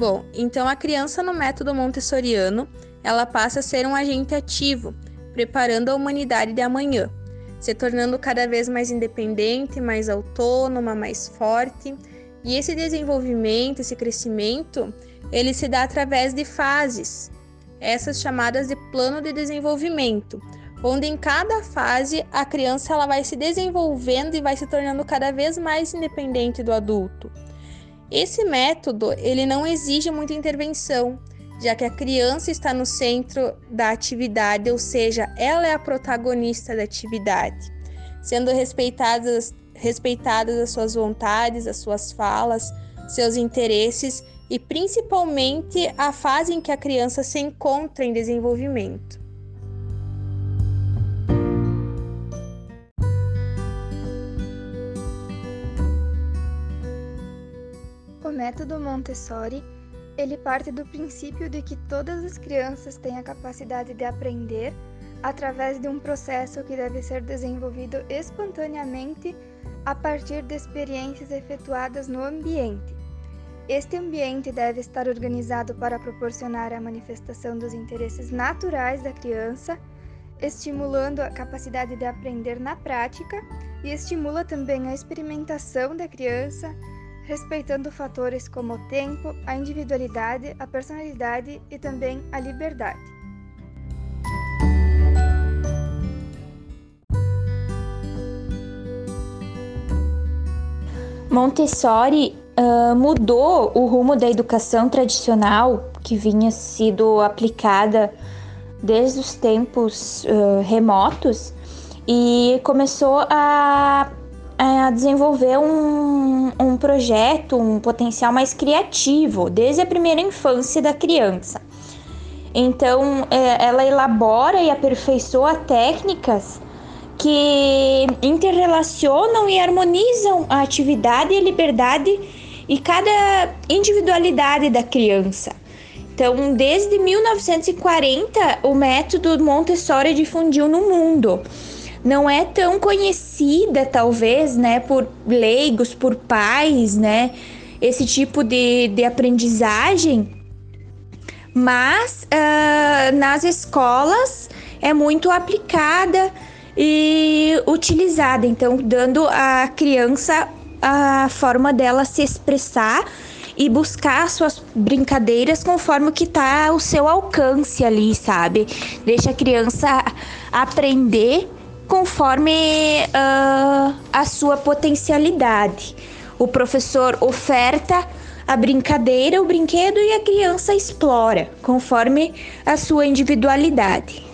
Bom, então a criança no método montessoriano, ela passa a ser um agente ativo, preparando a humanidade de amanhã, se tornando cada vez mais independente, mais autônoma, mais forte. E esse desenvolvimento, esse crescimento, ele se dá através de fases, essas chamadas de plano de desenvolvimento, onde em cada fase a criança ela vai se desenvolvendo e vai se tornando cada vez mais independente do adulto. Esse método ele não exige muita intervenção, já que a criança está no centro da atividade, ou seja, ela é a protagonista da atividade, sendo respeitadas, respeitadas as suas vontades, as suas falas, seus interesses e principalmente a fase em que a criança se encontra em desenvolvimento. Método Montessori ele parte do princípio de que todas as crianças têm a capacidade de aprender através de um processo que deve ser desenvolvido espontaneamente a partir de experiências efetuadas no ambiente. Este ambiente deve estar organizado para proporcionar a manifestação dos interesses naturais da criança, estimulando a capacidade de aprender na prática e estimula também a experimentação da criança respeitando fatores como o tempo, a individualidade, a personalidade e também a liberdade. Montessori uh, mudou o rumo da educação tradicional que vinha sido aplicada desde os tempos uh, remotos e começou a a desenvolver um, um projeto, um potencial mais criativo desde a primeira infância da criança. Então, é, ela elabora e aperfeiçoa técnicas que interrelacionam e harmonizam a atividade e a liberdade e cada individualidade da criança. Então, desde 1940, o método Montessori difundiu no mundo não é tão conhecida, talvez, né, por leigos, por pais, né, esse tipo de, de aprendizagem, mas uh, nas escolas é muito aplicada e utilizada, então dando à criança a forma dela se expressar e buscar suas brincadeiras conforme o que está ao seu alcance ali, sabe? Deixa a criança aprender conforme uh, a sua potencialidade. O professor oferta a brincadeira, o brinquedo e a criança explora conforme a sua individualidade.